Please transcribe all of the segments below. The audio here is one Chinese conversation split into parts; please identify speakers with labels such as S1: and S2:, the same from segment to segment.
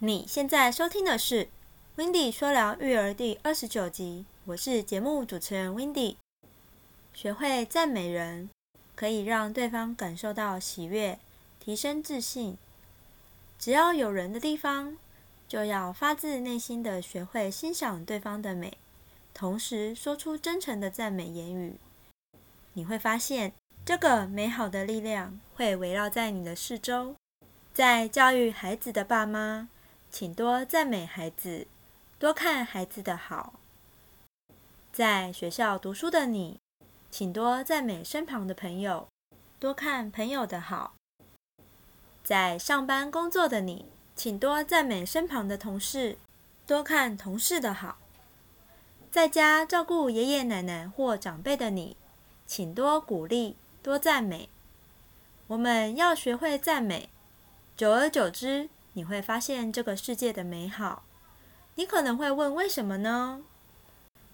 S1: 你现在收听的是《w i n d y 说聊育儿》第二十九集，我是节目主持人 w i n d y 学会赞美人，可以让对方感受到喜悦，提升自信。只要有人的地方，就要发自内心的学会欣赏对方的美，同时说出真诚的赞美言语。你会发现，这个美好的力量会围绕在你的四周。在教育孩子的爸妈。请多赞美孩子，多看孩子的好。在学校读书的你，请多赞美身旁的朋友，多看朋友的好。在上班工作的你，请多赞美身旁的同事，多看同事的好。在家照顾爷爷奶奶或长辈的你，请多鼓励，多赞美。我们要学会赞美，久而久之。你会发现这个世界的美好。你可能会问：为什么呢？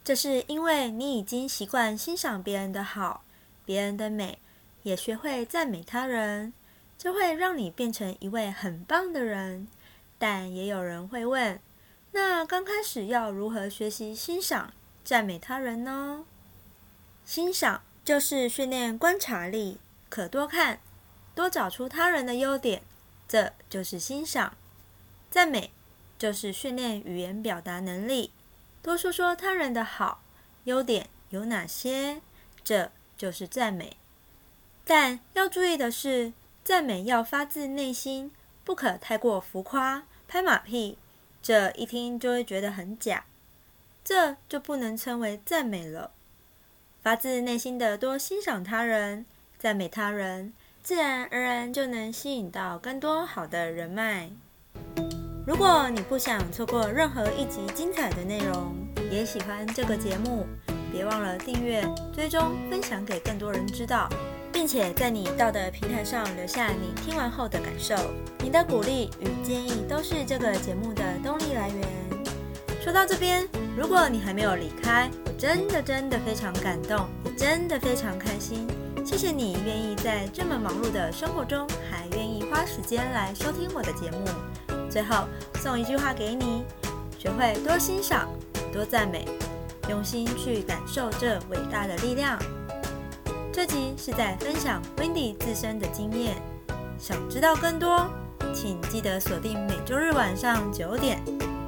S1: 这是因为你已经习惯欣赏别人的好、别人的美，也学会赞美他人，这会让你变成一位很棒的人。但也有人会问：那刚开始要如何学习欣赏、赞美他人呢？欣赏就是训练观察力，可多看，多找出他人的优点。这就是欣赏，赞美就是训练语言表达能力，多说说他人的好优点有哪些，这就是赞美。但要注意的是，赞美要发自内心，不可太过浮夸、拍马屁，这一听就会觉得很假，这就不能称为赞美了。发自内心的多欣赏他人，赞美他人。自然而然就能吸引到更多好的人脉。如果你不想错过任何一集精彩的内容，也喜欢这个节目，别忘了订阅、追踪、分享给更多人知道，并且在你到的平台上留下你听完后的感受。你的鼓励与建议都是这个节目的动力来源。说到这边，如果你还没有离开，我真的真的非常感动，也真的非常开心。谢谢你愿意在这么忙碌的生活中，还愿意花时间来收听我的节目。最后送一句话给你：学会多欣赏、多赞美，用心去感受这伟大的力量。这集是在分享 Wendy 自身的经验。想知道更多，请记得锁定每周日晚上九点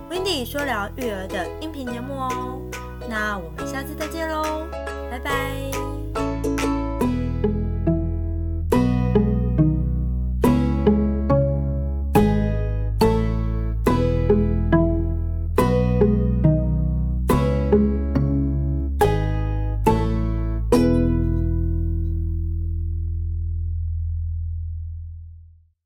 S1: Wendy 说聊育儿的音频节目哦。那我们下次再见喽！拜拜